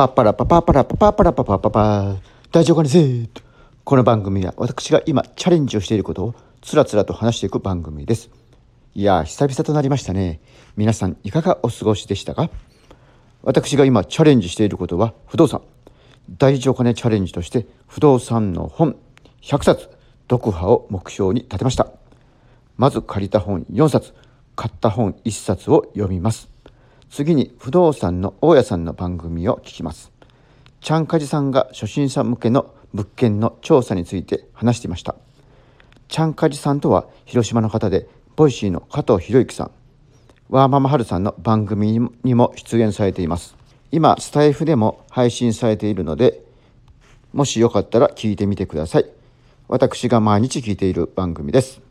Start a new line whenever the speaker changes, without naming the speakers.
パッパラパパパラパパパラパパパパ大丈夫かねせこの番組は私が今チャレンジをしていることをつらつらと話していく番組ですいや久々となりましたね皆さんいかがお過ごしでしたか私が今チャレンジしていることは不動産大丈夫かねチャレンジとして不動産の本100冊読破を目標に立てましたまず借りた本4冊買った本1冊を読みます次に不動産の大家さんの番組を聞きます。ちゃんかじさんが初心者向けの物件の調査について話していました。ちゃんかじさんとは広島の方で Voicy の加藤博之さん。ワーママハルさんの番組にも出演されています。今スタエフでも配信されているのでもしよかったら聞いてみてください。私が毎日聞いている番組です。